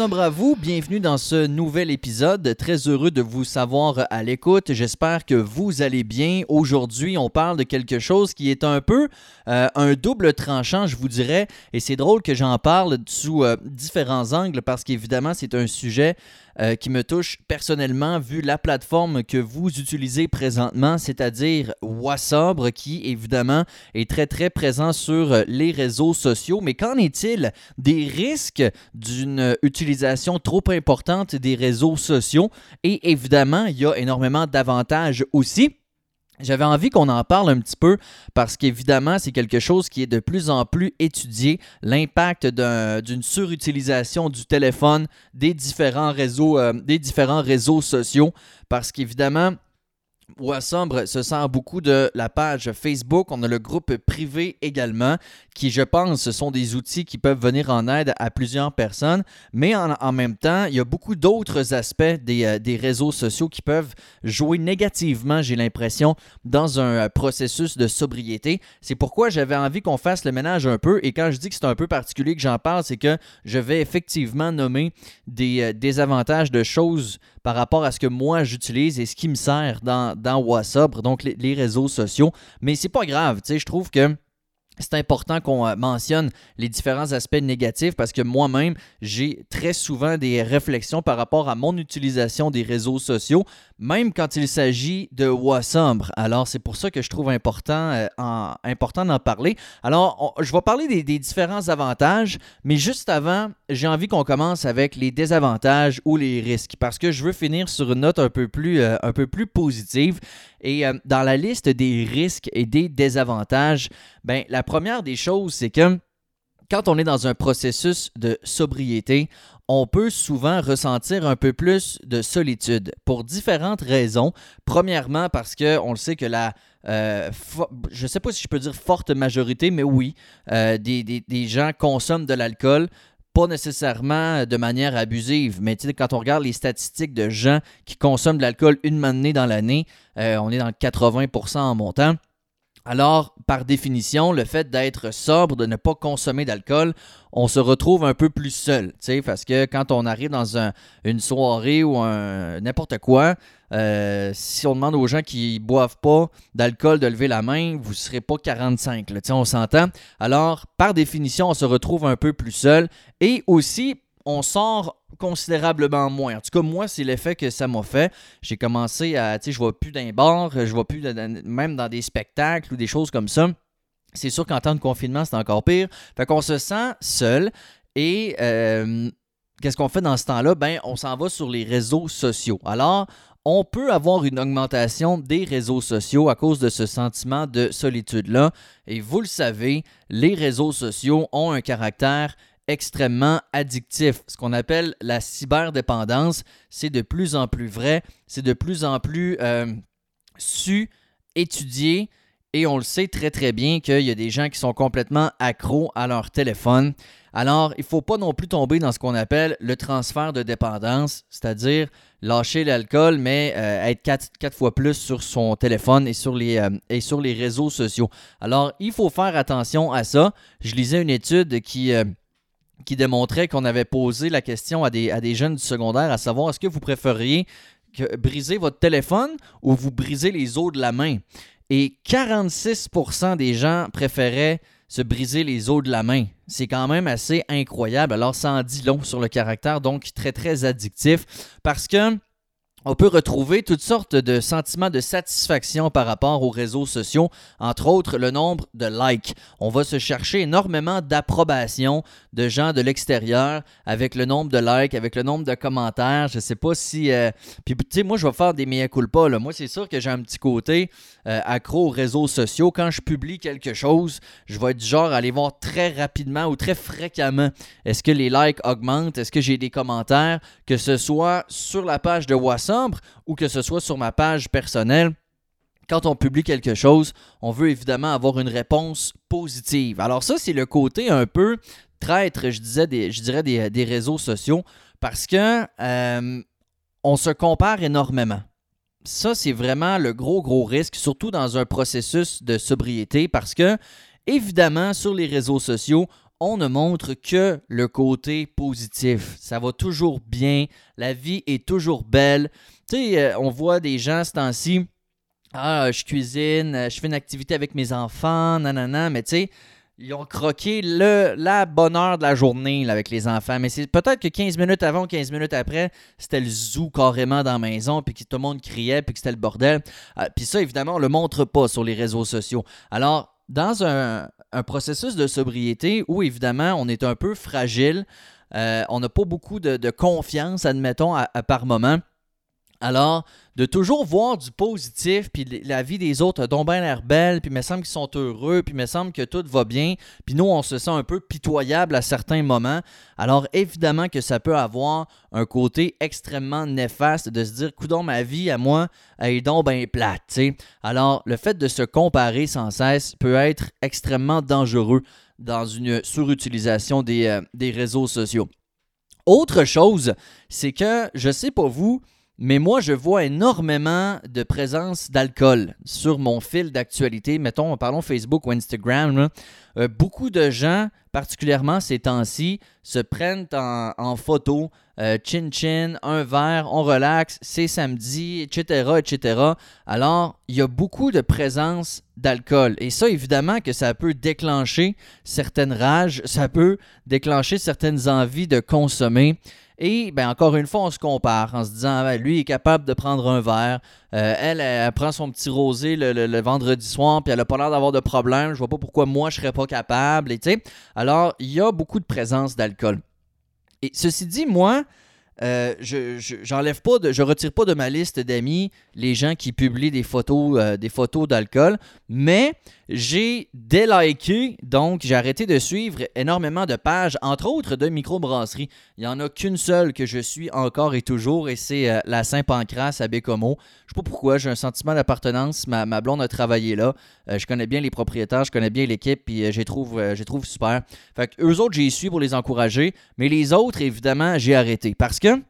à vous, bienvenue dans ce nouvel épisode. Très heureux de vous savoir à l'écoute. J'espère que vous allez bien. Aujourd'hui, on parle de quelque chose qui est un peu euh, un double tranchant, je vous dirais. Et c'est drôle que j'en parle sous euh, différents angles parce qu'évidemment, c'est un sujet euh, qui me touche personnellement vu la plateforme que vous utilisez présentement, c'est-à-dire Wassabre, qui évidemment est très très présent sur les réseaux sociaux. Mais qu'en est-il des risques d'une utilisation trop importante des réseaux sociaux? Et évidemment, il y a énormément d'avantages aussi. J'avais envie qu'on en parle un petit peu parce qu'évidemment, c'est quelque chose qui est de plus en plus étudié, l'impact d'une surutilisation du téléphone, des différents réseaux, euh, des différents réseaux sociaux, parce qu'évidemment, Sombre se sert beaucoup de la page Facebook. On a le groupe privé également, qui, je pense, sont des outils qui peuvent venir en aide à plusieurs personnes. Mais en, même temps, il y a beaucoup d'autres aspects des, euh, des, réseaux sociaux qui peuvent jouer négativement, j'ai l'impression, dans un euh, processus de sobriété. C'est pourquoi j'avais envie qu'on fasse le ménage un peu. Et quand je dis que c'est un peu particulier que j'en parle, c'est que je vais effectivement nommer des euh, désavantages de choses par rapport à ce que moi j'utilise et ce qui me sert dans, dans WhatsApp, donc les, réseaux sociaux. Mais c'est pas grave, tu sais, je trouve que c'est important qu'on euh, mentionne les différents aspects négatifs parce que moi-même, j'ai très souvent des réflexions par rapport à mon utilisation des réseaux sociaux, même quand il s'agit de WhatsApp. Alors, c'est pour ça que je trouve important, euh, important d'en parler. Alors, je vais parler des, différents avantages, mais juste avant, j'ai envie qu'on commence avec les désavantages ou les risques parce que je veux finir sur une note un peu plus, euh, un peu plus positive. Et dans la liste des risques et des désavantages, ben, la première des choses, c'est que quand on est dans un processus de sobriété, on peut souvent ressentir un peu plus de solitude pour différentes raisons. Premièrement, parce que on le sait que la euh, je ne sais pas si je peux dire forte majorité, mais oui, euh, des, des, gens consomment de l'alcool, pas nécessairement de manière abusive, mais quand on regarde les statistiques de gens qui consomment de l'alcool une année dans l'année, euh, on est dans le 80% en montant. Alors, par définition, le fait d'être sobre, de ne pas consommer d'alcool, on se retrouve un peu plus seul, parce que quand on arrive dans une soirée ou n'importe quoi, euh, si on demande aux gens qui boivent pas d'alcool de lever la main, vous ne serez pas 45, là, on s'entend? Alors, par définition, on se retrouve un peu plus seul. Et aussi, on sort considérablement moins. En tout cas, moi, c'est l'effet que ça m'a fait. J'ai commencé à, tu sais, je vois plus d'un bar, je vois plus même dans des spectacles ou des choses comme ça. C'est sûr qu'en temps de confinement, c'est encore pire. Fait qu'on se sent seul et euh, qu'est-ce qu'on fait dans ce temps-là? Ben, on s'en va sur les réseaux sociaux. Alors, on peut avoir une augmentation des réseaux sociaux à cause de ce sentiment de solitude-là. Et vous le savez, les réseaux sociaux ont un caractère extrêmement addictif. Ce qu'on appelle la cyberdépendance, c'est de plus en plus vrai, c'est de plus en plus euh, su, étudié, et on le sait très très bien qu'il y a des gens qui sont complètement accros à leur téléphone. Alors, il ne faut pas non plus tomber dans ce qu'on appelle le transfert de dépendance, c'est-à-dire lâcher l'alcool, mais euh, être quatre, fois plus sur son téléphone euh, et sur les réseaux sociaux. Alors, il faut faire attention à ça. Je lisais une étude qui, qui démontrait qu'on avait posé la question à des, jeunes du secondaire, à savoir est-ce que vous préfériez briser votre téléphone ou vous briser les os de la main? Et 46% des gens préféraient se briser les os de la main. C'est quand même assez incroyable. Alors, ça en dit long sur le caractère, donc très, très addictif. Parce que on peut retrouver toutes sortes de sentiments de satisfaction par rapport aux réseaux sociaux, entre autres le nombre de likes. On va se chercher énormément d'approbation de gens de l'extérieur avec le nombre de likes, avec le nombre de commentaires. Je sais pas si. Euh, puis, tu sais, moi, je vais faire des mea culpa. Là. Moi, c'est sûr que j'ai un petit côté euh, accro aux réseaux sociaux. Quand je publie quelque chose, je vais être du genre à aller voir très rapidement ou très fréquemment est-ce que les likes augmentent, est-ce que j'ai des commentaires, que ce soit sur la page de WhatsApp ou que ce soit sur ma page personnelle, quand on publie quelque chose, on veut évidemment avoir une réponse positive. Alors ça, c'est le côté un peu traître, je, disais des, je dirais, des, réseaux sociaux, parce que euh, on se compare énormément. Ça, c'est vraiment le gros, gros risque, surtout dans un processus de sobriété, parce que, évidemment, sur les réseaux sociaux, on ne montre que le côté positif. Ça va toujours bien, la vie est toujours belle. Tu sais, euh, on voit des gens ce temps-ci, ah, je cuisine, euh, je fais une activité avec mes enfants, nanana, mais tu sais, ils ont croqué le, la bonne heure de la journée avec les enfants. Mais c'est peut-être que 15 minutes avant ou 15 minutes après, c'était le zoo carrément dans la maison, puis que tout le monde criait, puis que c'était le bordel. Euh, puis ça, évidemment, on le montre pas sur les réseaux sociaux. Alors, dans un, processus de sobriété où, évidemment, on est un peu fragile, euh, on n'a pas beaucoup de, confiance, admettons, par moment. Alors, de toujours voir du positif, puis la vie des autres a donc bien l'air belle, puis il me semble qu'ils sont heureux, puis il me semble que tout va bien, puis nous, on se sent un peu pitoyable à certains moments. Alors, évidemment que ça peut avoir un côté extrêmement néfaste de se dire, coudons ma vie à moi, elle est donc bien plate. Alors, le fait de se comparer sans cesse peut être extrêmement dangereux dans une surutilisation des, euh, des réseaux sociaux. Autre chose, c'est que, je sais pas vous, mais moi, je vois énormément de présence d'alcool sur mon fil d'actualité. Mettons, parlons Facebook ou Instagram. Euh, beaucoup de gens, particulièrement ces temps-ci, se prennent en, photo. Euh, chin chin, un verre, on relaxe, c'est samedi, etc., etc. Alors, il y a beaucoup de présence d'alcool. Et ça, évidemment, que ça peut déclencher certaines rages, ça peut déclencher certaines envies de consommer. Et ben, encore une fois, on se compare en se disant ben, lui est capable de prendre un verre. Euh, elle, elle, prend son petit rosé le, vendredi soir, puis elle n'a pas l'air d'avoir de problème. Je vois pas pourquoi moi je serais pas capable. Et, alors, il y a beaucoup de présence d'alcool. Et ceci dit, moi, euh, je, j'enlève pas je retire pas de ma liste d'amis les gens qui publient des photos, euh, des photos d'alcool, mais j'ai déliké, donc j'ai arrêté de suivre énormément de pages, entre autres de microbrasserie. Il n'y en a qu'une seule que je suis encore et toujours, et c'est euh, la Saint-Pancras à Bécomo. Je sais pas pourquoi, j'ai un sentiment d'appartenance. Ma, blonde a travaillé là. je connais bien les propriétaires, je connais bien l'équipe, puis j'ai trouve, trouve super. Fait que eux autres, j'y suis pour les encourager, mais les autres, évidemment, j'ai arrêté. Parce que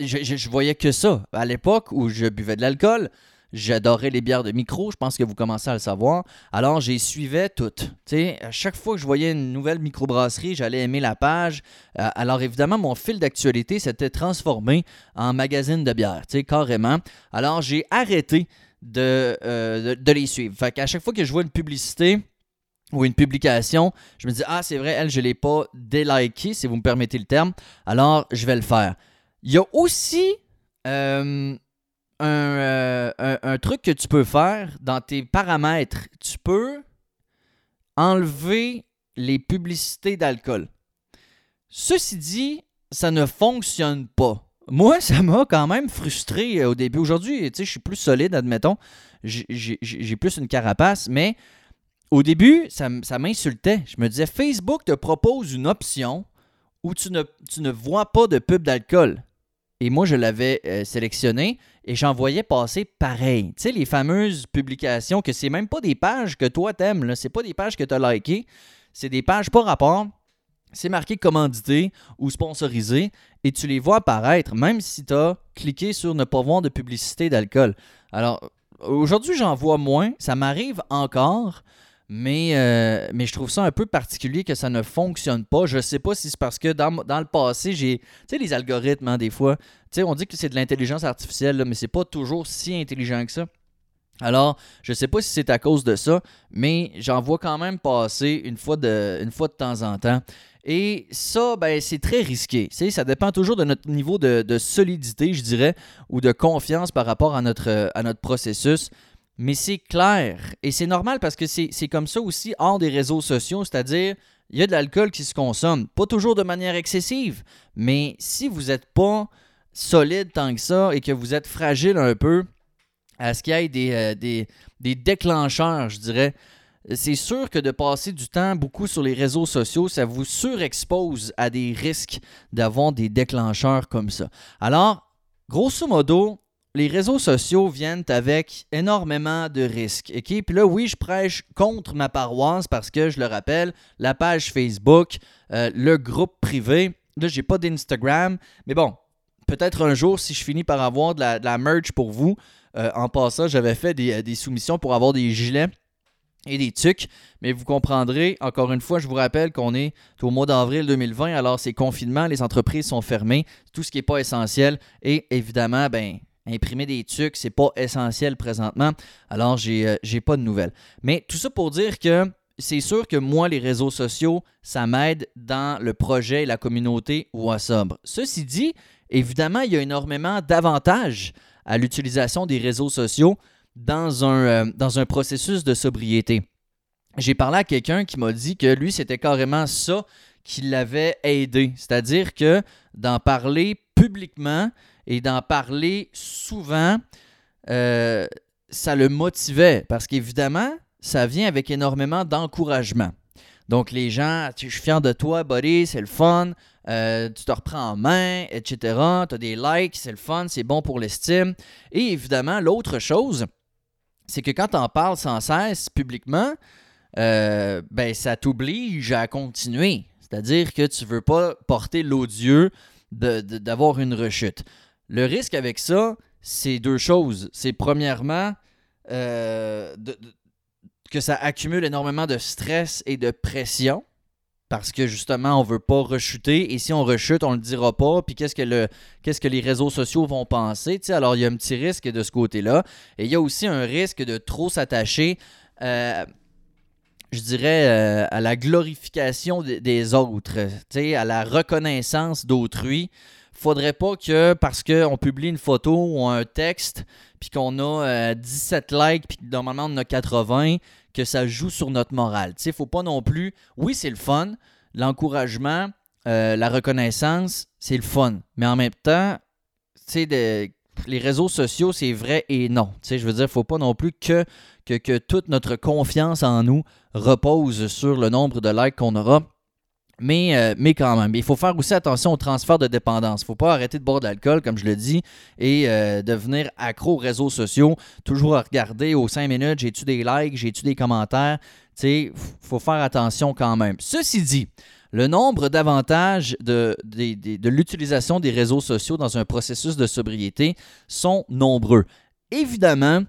je, je, voyais que ça. À l'époque où je buvais de l'alcool, j'adorais les bières de micro, je pense que vous commencez à le savoir. Alors, j'y suivais toutes. à chaque fois que je voyais une nouvelle microbrasserie, j'allais aimer la page. Euh, alors, évidemment, mon fil d'actualité s'était transformé en magazine de bière, carrément. Alors, j'ai arrêté euh, de, de, les suivre. Fait qu'à chaque fois que je vois une publicité, ou une publication, je me dis Ah, c'est vrai, elle, je ne l'ai pas déliké, si vous me permettez le terme, alors je vais le faire. Il y a aussi euh, euh, un, truc que tu peux faire dans tes paramètres. Tu peux enlever les publicités d'alcool. Ceci dit, ça ne fonctionne pas. Moi, ça m'a quand même frustré euh, au début. Aujourd'hui, je suis plus solide, admettons. J'ai plus une carapace, mais au début, ça, ça m'insultait. Je me disais, Facebook te propose une option où tu ne, tu ne vois pas de pub d'alcool. Et moi, je l'avais euh, sélectionné et j'en voyais passer pareil. Tu sais, les fameuses publications que c'est même pas des pages que toi t'aimes, c'est pas des pages que tu as likées, c'est des pages par rapport. C'est marqué commandité ou sponsorisé et tu les vois apparaître même si tu as cliqué sur ne pas voir de publicité d'alcool. Alors, aujourd'hui, j'en vois moins. Ça m'arrive encore, mais, euh, mais je trouve ça un peu particulier que ça ne fonctionne pas. Je sais pas si c'est parce que dans, le passé, j'ai. Tu sais, les algorithmes, hein, des fois. Tu sais, on dit que c'est de l'intelligence artificielle, là, mais c'est pas toujours si intelligent que ça. Alors, je sais pas si c'est à cause de ça, mais j'en vois quand même passer une fois de, une fois de temps en temps. Et ça, ben, c'est très risqué. ça dépend toujours de notre niveau de, de, solidité, je dirais, ou de confiance par rapport à notre, à notre processus. Mais c'est clair. Et c'est normal parce que c'est comme ça aussi hors des réseaux sociaux, c'est-à-dire il y a de l'alcool qui se consomme. Pas toujours de manière excessive, mais si vous n'êtes pas solide tant que ça et que vous êtes fragile un peu, à ce qu'il y ait des, euh, des, des déclencheurs, je dirais, c'est sûr que de passer du temps beaucoup sur les réseaux sociaux, ça vous surexpose à des risques d'avoir des déclencheurs comme ça. Alors, grosso modo, les réseaux sociaux viennent avec énormément de risques. OK? Puis là, oui, je prêche contre ma paroisse parce que, je le rappelle, la page Facebook, euh, le groupe privé, là, j'ai pas d'Instagram, mais bon, peut-être un jour, si je finis par avoir de la, merch pour vous, euh, en passant, j'avais fait des, soumissions pour avoir des gilets et des trucs. Mais vous comprendrez, encore une fois, je vous rappelle qu'on est au mois d'avril 2020, alors c'est confinement, les entreprises sont fermées, tout ce qui n'est pas essentiel. Et évidemment, ben, imprimer des trucs, c'est pas essentiel présentement. Alors, j'ai n'ai pas de nouvelles. Mais tout ça pour dire que c'est sûr que moi, les réseaux sociaux, ça m'aide dans le projet et la communauté WhatsApp. Ceci dit, évidemment, il y a énormément d'avantages à l'utilisation des réseaux sociaux dans un, euh, dans un processus de sobriété. J'ai parlé à quelqu'un qui m'a dit que lui, c'était carrément ça qui l'avait aidé. C'est-à-dire que d'en parler publiquement et d'en parler souvent, euh, ça le motivait. Parce qu'évidemment, ça vient avec énormément d'encouragement. Donc, les gens, je suis fier de toi, buddy, c'est le fun, euh, tu te reprends en main, etc. Tu as des likes, c'est le fun, c'est bon pour l'estime. Et évidemment, l'autre chose, c'est que quand tu en parles sans cesse publiquement, euh, ben, ça t'oblige à continuer. C'est-à-dire que tu ne veux pas porter l'odieux d'avoir une rechute. Le risque avec ça, c'est deux choses. C'est premièrement euh, que ça accumule énormément de stress et de pression parce que justement, on veut pas rechuter. Et si on rechute, on le dira pas. Puis qu'est-ce que, le, qu'est-ce que les réseaux sociaux vont penser? alors, il y a un petit risque de ce côté-là. Et il y a aussi un risque de trop s'attacher, euh, je dirais, euh, à la glorification des autres, à la reconnaissance d'autrui faudrait pas que parce qu'on publie une photo ou un texte, puis qu'on a 17 euh, likes, puis normalement on a 80, que ça joue sur notre morale. Il ne faut pas non plus. Oui, c'est le fun, l'encouragement, euh, la reconnaissance, c'est le fun. Mais en même temps, les réseaux sociaux, c'est vrai et non. je veux dire, faut pas non plus que, que, que toute notre confiance en nous repose sur le nombre de likes qu'on aura. Mais, euh, mais quand même, il faut faire aussi attention au transfert de dépendance. Il ne faut pas arrêter de boire de l'alcool, comme je le dis, et euh, devenir accro aux réseaux sociaux. Toujours à regarder aux 5 minutes, j'ai-tu des likes, j'ai-tu des commentaires? Il faut faire attention quand même. Ceci dit, le nombre d'avantages de, de l'utilisation des réseaux sociaux dans un processus de sobriété sont nombreux. Évidemment,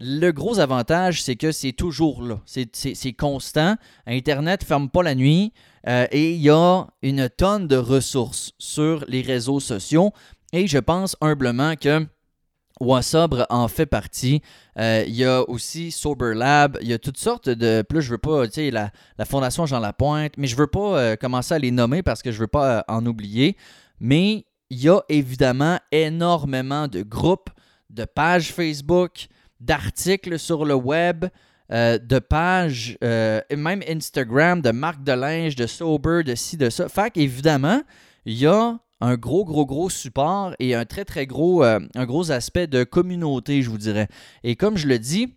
le gros avantage, c'est que c'est toujours là. C'est constant. Internet ne ferme pas la nuit. Euh, et il y a une tonne de ressources sur les réseaux sociaux. Et je pense humblement que Wasabre en fait partie. Euh, il y a aussi Sober Lab. Il y a toutes sortes de. Plus je veux pas, tu sais, la, Fondation Jean Lapointe, mais je veux pas euh, commencer à les nommer parce que je veux pas en oublier. Mais il y a évidemment énormément de groupes, de pages Facebook, d'articles sur le web, euh, de pages, euh, même Instagram, de marques de linge, de sober, de ci, de ça. Fait qu'évidemment, il y a un gros, gros, gros support et un très, très gros, euh, un gros aspect de communauté, je vous dirais. Et comme je le dis,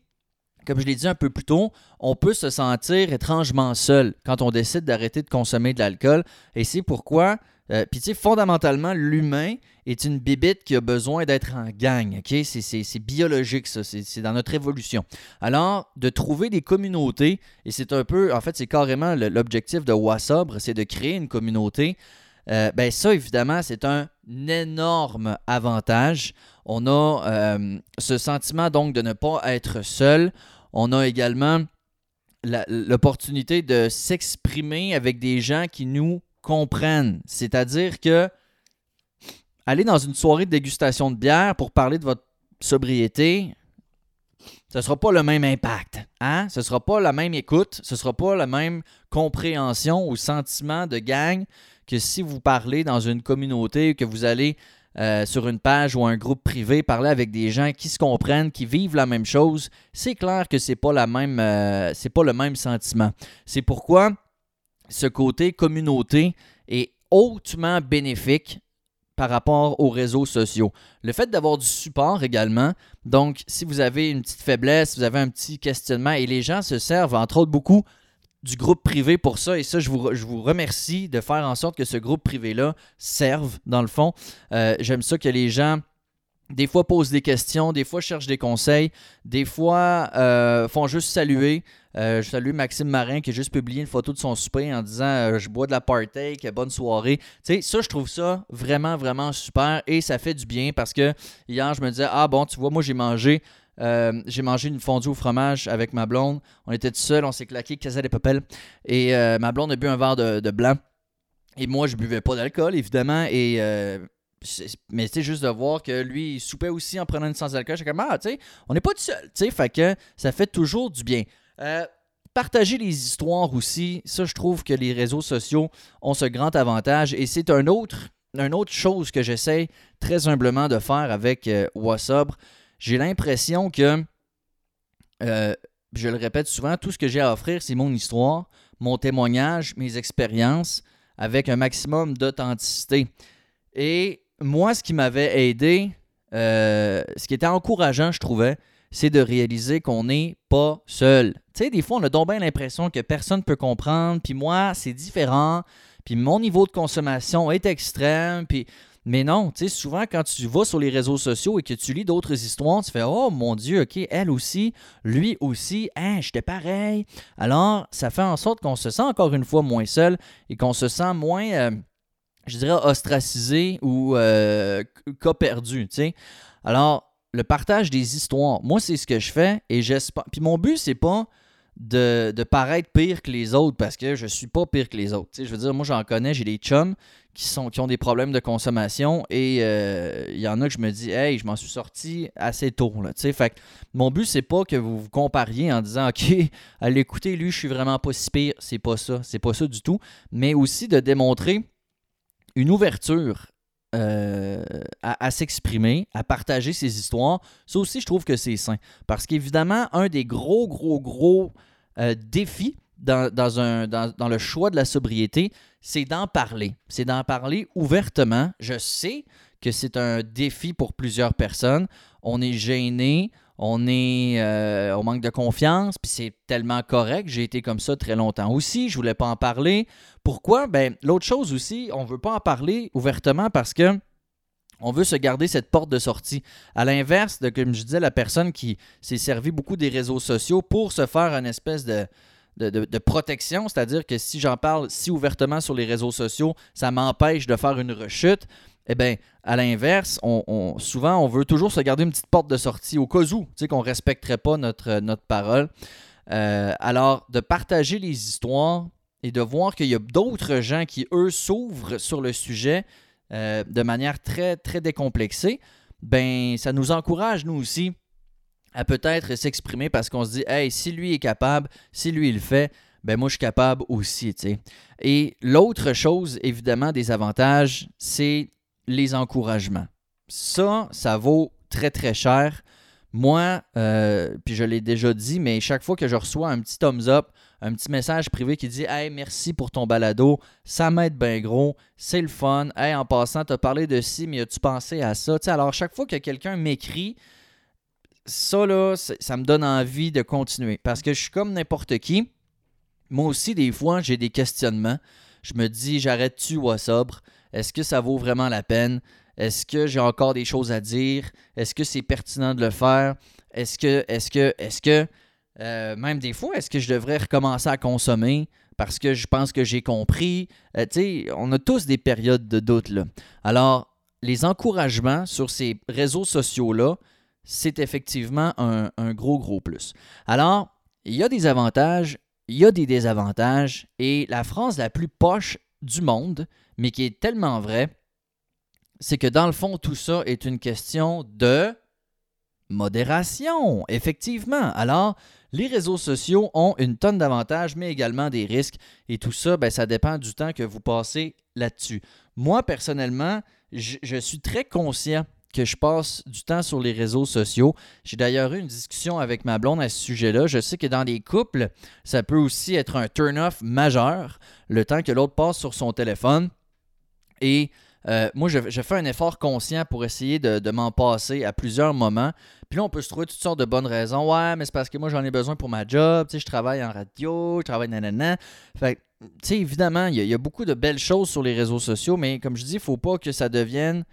comme je l'ai dit un peu plus tôt, on peut se sentir étrangement seul quand on décide d'arrêter de consommer de l'alcool. Et c'est pourquoi euh, puis, tu sais, fondamentalement, l'humain est une bibite qui a besoin d'être en gang. C'est biologique, ça. C'est dans notre évolution. Alors, de trouver des communautés, et c'est un peu, en fait, c'est carrément l'objectif de Wassabre, c'est de créer une communauté. Euh, ben ça, évidemment, c'est un énorme avantage. On a euh, ce sentiment donc de ne pas être seul. On a également l'opportunité de s'exprimer avec des gens qui nous comprennent. C'est-à-dire que aller dans une soirée de dégustation de bière pour parler de votre sobriété, ce ne sera pas le même impact. Hein? Ce ne sera pas la même écoute, ce ne sera pas la même compréhension ou sentiment de gang que si vous parlez dans une communauté, que vous allez euh, sur une page ou un groupe privé parler avec des gens qui se comprennent, qui vivent la même chose. C'est clair que c'est pas la euh, pas le même sentiment. C'est pourquoi ce côté communauté est hautement bénéfique par rapport aux réseaux sociaux. Le fait d'avoir du support également, donc si vous avez une petite faiblesse, vous avez un petit questionnement, et les gens se servent entre autres beaucoup du groupe privé pour ça, et ça, je vous, remercie de faire en sorte que ce groupe privé-là serve, dans le fond. Euh, j'aime ça que les gens des fois posent des questions, des fois cherchent des conseils, des fois euh, font juste saluer. Euh, je salue Maxime Marin qui a juste publié une photo de son souper en disant euh, Je bois de la party, bonne soirée. Tu sais, ça, je trouve ça vraiment, vraiment super et ça fait du bien parce que hier, je me disais Ah bon, tu vois, moi j'ai mangé j'ai mangé une fondue au fromage avec ma blonde. On était tout seul, on s'est claqué, casé des papels. Et ma blonde a bu un verre de, blanc. Et moi, je buvais pas d'alcool, évidemment. Et euh, mais c'est juste de voir que lui, il soupait aussi en prenant une sans alcool. J'étais comme, ah, tu sais, on n'est pas tout seul, tu sais, ça fait toujours du bien. partager les histoires aussi, ça, je trouve que les réseaux sociaux ont ce grand avantage. Et c'est un autre, une autre chose que j'essaie très humblement de faire avec euh, j'ai l'impression que, euh, je le répète souvent, tout ce que j'ai à offrir, c'est mon histoire, mon témoignage, mes expériences, avec un maximum d'authenticité. Et moi, ce qui m'avait aidé, euh, ce qui était encourageant, je trouvais, c'est de réaliser qu'on n'est pas seul. Tu sais, des fois, on a donc bien l'impression que personne ne peut comprendre, puis moi, c'est différent, puis mon niveau de consommation est extrême, puis mais non, tu sais, souvent quand tu vas sur les réseaux sociaux et que tu lis d'autres histoires, tu fais Oh mon Dieu, ok, elle aussi, lui aussi, hein, j'étais pareil. Alors, ça fait en sorte qu'on se sent encore une fois moins seul et qu'on se sent moins, euh, je dirais, ostracisé ou euh, cas perdu. Alors, le partage des histoires, moi, c'est ce que je fais et j'espère. Puis mon but, c'est pas de, de, paraître pire que les autres parce que je suis pas pire que les autres. je veux dire, moi j'en connais, j'ai des chums qui, sont, qui ont des problèmes de consommation et euh, il y en a que je me dis, hey, je m'en suis sorti assez tôt. Là, fait mon but, c'est pas que vous vous compariez en disant, OK, allez écouter, lui, je suis vraiment pas si pire. C'est pas ça. C'est pas ça du tout. Mais aussi de démontrer une ouverture euh, à, s'exprimer, à partager ses histoires. Ça aussi, je trouve que c'est sain. Parce qu'évidemment, un des gros, gros, gros euh, défis dans, dans, le choix de la sobriété, c'est d'en parler. C'est d'en parler ouvertement. Je sais que c'est un défi pour plusieurs personnes. On est gêné, on est euh, manque de confiance, puis c'est tellement correct. J'ai été comme ça très longtemps aussi. Je voulais pas en parler. Pourquoi? Ben, l'autre chose aussi, on veut pas en parler ouvertement parce que on veut se garder cette porte de sortie. À l'inverse de, comme je disais, la personne qui s'est servi beaucoup des réseaux sociaux pour se faire une espèce de, de, protection, c'est-à-dire que si j'en parle si ouvertement sur les réseaux sociaux, ça m'empêche de faire une rechute. Eh bien, à l'inverse, souvent, on veut toujours se garder une petite porte de sortie au cas où, tu sais, qu'on ne respecterait pas notre, notre parole. Euh, alors, de partager les histoires et de voir qu'il y a d'autres gens qui, eux, s'ouvrent sur le sujet euh, de manière très, très décomplexée, ben, ça nous encourage, nous aussi, à peut-être s'exprimer parce qu'on se dit, hey, si lui est capable, si lui il le fait, ben moi je suis capable aussi, tu sais. Et l'autre chose, évidemment, des avantages, c'est les encouragements. Ça, ça vaut très très cher. Moi, euh, puis je l'ai déjà dit, mais chaque fois que je reçois un petit thumbs up, un petit message privé qui dit Hey, merci pour ton balado, ça m'aide bien gros, c'est le fun. Hey, en passant, tu as parlé de ci, mais as-tu pensé à ça? alors, chaque fois que quelqu'un m'écrit, ça, là, ça me donne envie de continuer. Parce que je suis comme n'importe qui. Moi aussi, des fois, j'ai des questionnements. Je me dis, j'arrête-tu ou sobre? Est-ce que ça vaut vraiment la peine? Est-ce que j'ai encore des choses à dire? Est-ce que c'est pertinent de le faire? Est-ce que, est-ce que, est-ce que, euh, même des fois, est-ce que je devrais recommencer à consommer parce que je pense que j'ai compris? Euh, tu sais, on a tous des périodes de doute, là. Alors, les encouragements sur ces réseaux sociaux-là, c'est effectivement un, gros, gros plus. Alors, il y a des avantages, il y a des désavantages, et la phrase la plus poche du monde, mais qui est tellement vraie, c'est que dans le fond, tout ça est une question de modération, effectivement. Alors, les réseaux sociaux ont une tonne d'avantages, mais également des risques, et tout ça, ben, ça dépend du temps que vous passez là-dessus. Moi, personnellement, je suis très conscient que je passe du temps sur les réseaux sociaux. J'ai d'ailleurs eu une discussion avec ma blonde à ce sujet-là. Je sais que dans des couples, ça peut aussi être un turn-off majeur, le temps que l'autre passe sur son téléphone. Et euh, moi, je, fais un effort conscient pour essayer de, m'en passer à plusieurs moments. Puis là, on peut se trouver toutes sortes de bonnes raisons. Ouais, mais c'est parce que moi, j'en ai besoin pour ma job. Tu sais, je travaille en radio, je travaille nanana. Fait tu sais, évidemment, il y, y, a beaucoup de belles choses sur les réseaux sociaux, mais comme je dis, il ne faut pas que ça devienne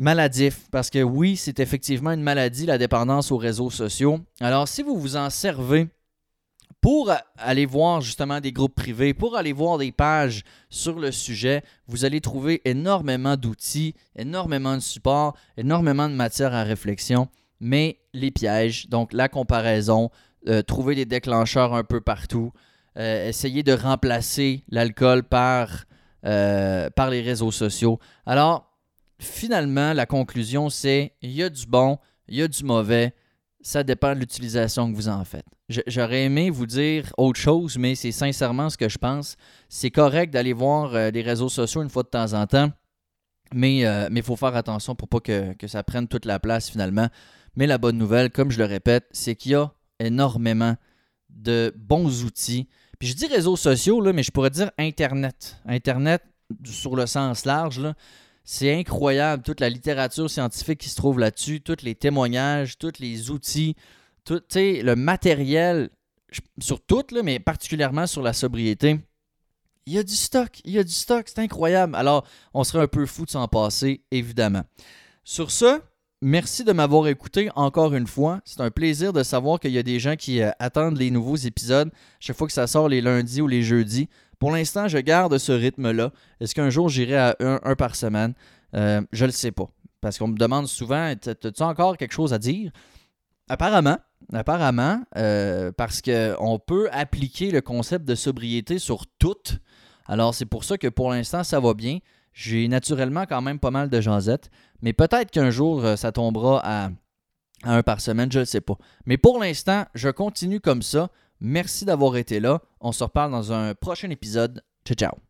maladif, parce que oui, c'est effectivement une maladie, la dépendance aux réseaux sociaux. Alors, si vous vous en servez pour aller voir justement des groupes privés, pour aller voir des pages sur le sujet, vous allez trouver énormément d'outils, énormément de support, énormément de matière à réflexion. mais les pièges, donc la comparaison, euh, trouver des déclencheurs un peu partout, euh, essayer de remplacer l'alcool par, euh, par les réseaux sociaux. Alors, finalement, la conclusion, c'est il y a du bon, il y a du mauvais, ça dépend de l'utilisation que vous en faites. J'aurais aimé vous dire autre chose, mais c'est sincèrement ce que je pense. C'est correct d'aller voir les réseaux sociaux une fois de temps en temps, mais il faut faire attention pour pas que, que ça prenne toute la place finalement. Mais la bonne nouvelle, comme je le répète, c'est qu'il y a énormément de bons outils. Puis je dis réseaux sociaux, là, mais je pourrais dire Internet. Internet, sur le sens large, c'est incroyable, toute la littérature scientifique qui se trouve là-dessus, tous les témoignages, tous les outils, tout le matériel, sur tout, là, mais particulièrement sur la sobriété. Il y a du stock, il y a du stock, c'est incroyable. Alors, on serait un peu fou de s'en passer, évidemment. Sur ce, Merci de m'avoir écouté encore une fois. C'est un plaisir de savoir qu'il y a des gens qui euh, attendent les nouveaux épisodes chaque fois que ça sort les lundis ou les jeudis. Pour l'instant, je garde ce rythme-là. Est-ce qu'un jour j'irai à un, par semaine? Euh, Je ne le sais pas. Parce qu'on me demande souvent As-tu encore quelque chose à dire? Apparemment, apparemment, euh, parce qu'on peut appliquer le concept de sobriété sur toutes. Alors, c'est pour ça que pour l'instant, ça va bien. J'ai naturellement quand même pas mal de jasettes, mais peut-être qu'un jour, euh, ça tombera à, un par semaine, je ne sais pas. Mais pour l'instant, je continue comme ça. Merci d'avoir été là. On se reparle dans un prochain épisode. Ciao, ciao.